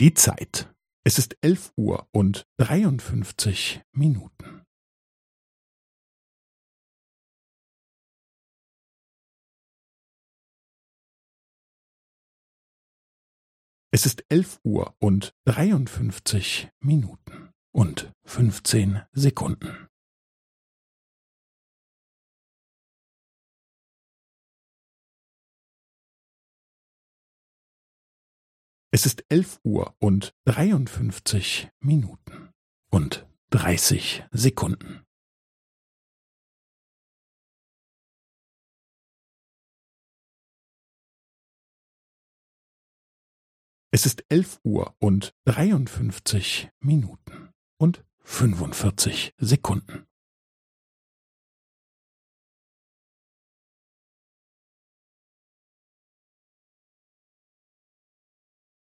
Die Zeit. Es ist elf Uhr und dreiundfünfzig Minuten. Es ist elf Uhr und dreiundfünfzig Minuten und fünfzehn Sekunden. Es ist elf Uhr und dreiundfünfzig Minuten und dreißig Sekunden. Es ist elf Uhr und dreiundfünfzig Minuten und fünfundvierzig Sekunden.